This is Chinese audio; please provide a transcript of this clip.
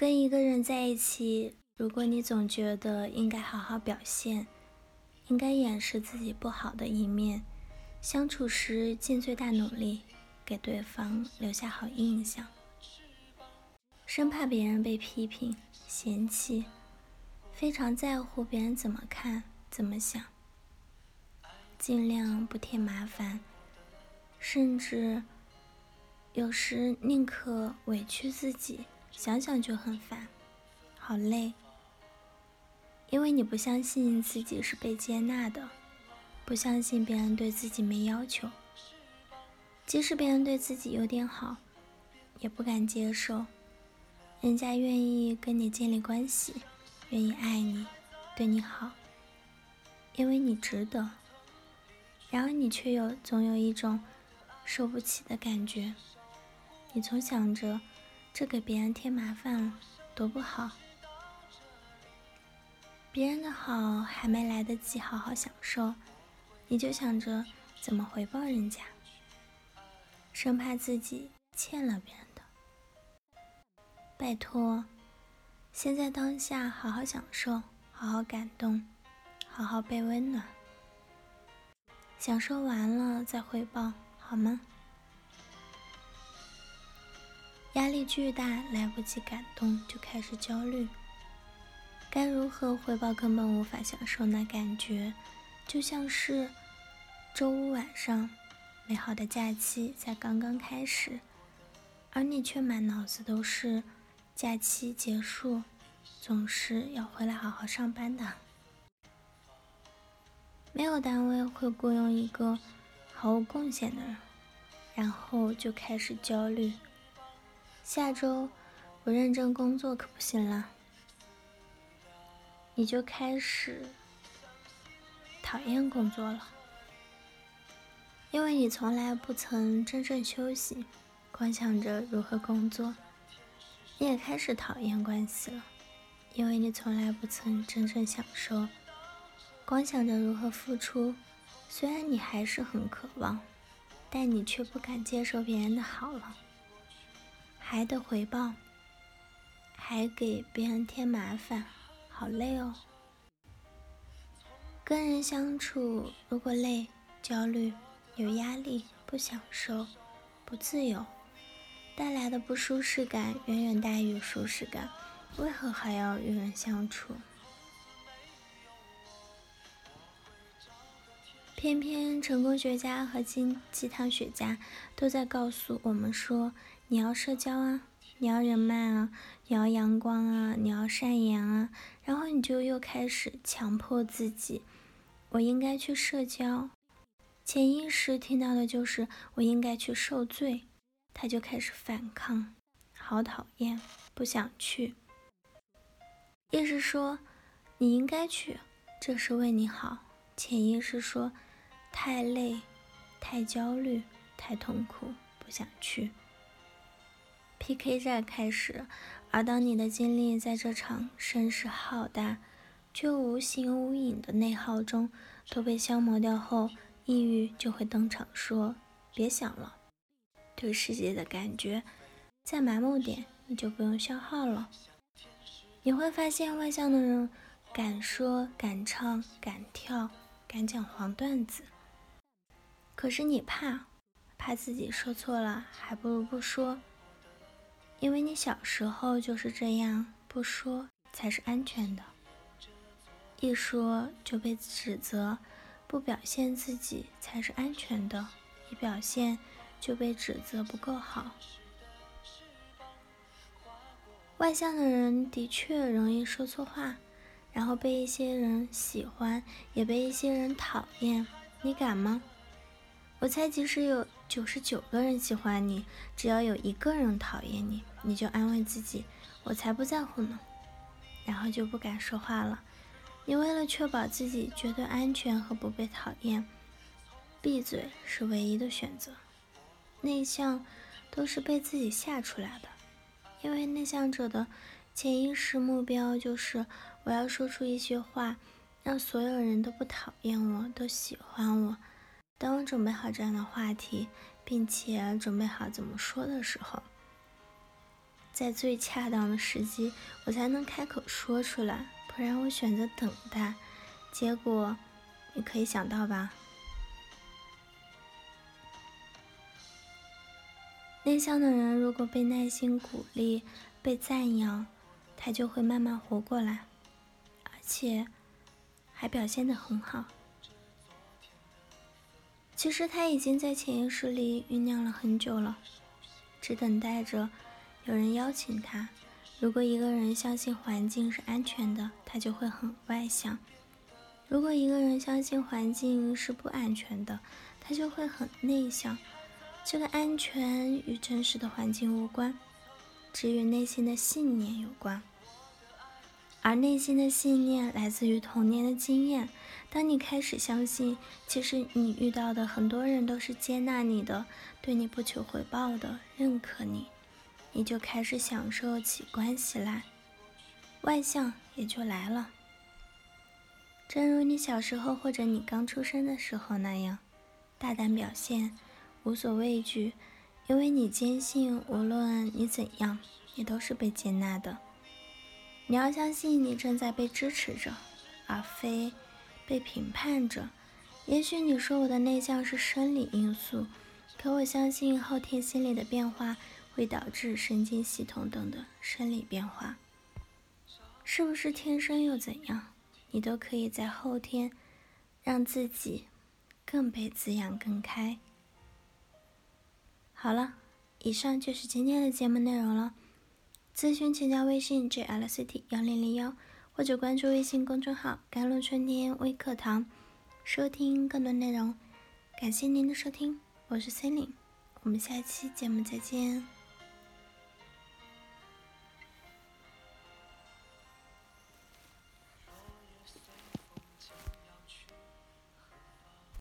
跟一个人在一起，如果你总觉得应该好好表现，应该掩饰自己不好的一面，相处时尽最大努力给对方留下好印象，生怕别人被批评、嫌弃，非常在乎别人怎么看、怎么想，尽量不添麻烦，甚至有时宁可委屈自己，想想就很烦，好累。因为你不相信自己是被接纳的，不相信别人对自己没要求，即使别人对自己有点好，也不敢接受。人家愿意跟你建立关系，愿意爱你，对你好，因为你值得。然而你却有总有一种受不起的感觉，你总想着这给别人添麻烦了，多不好。别人的好还没来得及好好享受，你就想着怎么回报人家，生怕自己欠了别人的。拜托，现在当下好好享受，好好感动，好好被温暖，享受完了再回报，好吗？压力巨大，来不及感动就开始焦虑。该如何回报？根本无法享受那感觉，就像是周五晚上，美好的假期才刚刚开始，而你却满脑子都是假期结束，总是要回来好好上班的。没有单位会雇佣一个毫无贡献的人，然后就开始焦虑。下周不认真工作可不行了。你就开始讨厌工作了，因为你从来不曾真正休息，光想着如何工作。你也开始讨厌关系了，因为你从来不曾真正享受，光想着如何付出。虽然你还是很渴望，但你却不敢接受别人的好了，还得回报，还给别人添麻烦。好累哦，跟人相处如果累、焦虑、有压力、不享受、不自由，带来的不舒适感远远大于舒适感，为何还要与人相处？偏偏成功学家和鸡鸡汤学家都在告诉我们说，你要社交啊。你要人脉啊，你要阳光啊，你要善言啊，然后你就又开始强迫自己，我应该去社交，潜意识听到的就是我应该去受罪，他就开始反抗，好讨厌，不想去。意识说你应该去，这是为你好，潜意识说太累，太焦虑，太痛苦，不想去。PK 战开始，而当你的精力在这场声势浩大却无形无影的内耗中都被消磨掉后，抑郁就会登场，说：“别想了，对世界的感觉再麻木点，你就不用消耗了。”你会发现，外向的人敢说、敢唱、敢跳、敢讲黄段子，可是你怕，怕自己说错了，还不如不说。因为你小时候就是这样，不说才是安全的，一说就被指责；不表现自己才是安全的，一表现就被指责不够好。外向的人的确容易说错话，然后被一些人喜欢，也被一些人讨厌。你敢吗？我猜，即使有九十九个人喜欢你，只要有一个人讨厌你，你就安慰自己：“我才不在乎呢。”然后就不敢说话了。你为了确保自己绝对安全和不被讨厌，闭嘴是唯一的选择。内向都是被自己吓出来的，因为内向者的潜意识目标就是我要说出一些话，让所有人都不讨厌我，都喜欢我。准备好这样的话题，并且准备好怎么说的时候，在最恰当的时机，我才能开口说出来，不然我选择等待，结果你可以想到吧？内向的人如果被耐心鼓励、被赞扬，他就会慢慢活过来，而且还表现得很好。其实他已经在潜意识里酝酿了很久了，只等待着有人邀请他。如果一个人相信环境是安全的，他就会很外向；如果一个人相信环境是不安全的，他就会很内向。这个安全与真实的环境无关，只与内心的信念有关。而内心的信念来自于童年的经验。当你开始相信，其实你遇到的很多人都是接纳你的，对你不求回报的，认可你，你就开始享受起关系来，外向也就来了。正如你小时候或者你刚出生的时候那样，大胆表现，无所畏惧，因为你坚信，无论你怎样，你都是被接纳的。你要相信，你正在被支持着，而非。被评判着，也许你说我的内向是生理因素，可我相信后天心理的变化会导致神经系统等的生理变化。是不是天生又怎样？你都可以在后天让自己更被滋养更开。好了，以上就是今天的节目内容了。咨询请加微信 jlct 幺零零幺。或者关注微信公众号“甘露春天微课堂”，收听更多内容。感谢您的收听，我是 c e l i n e 我们下期节目再见。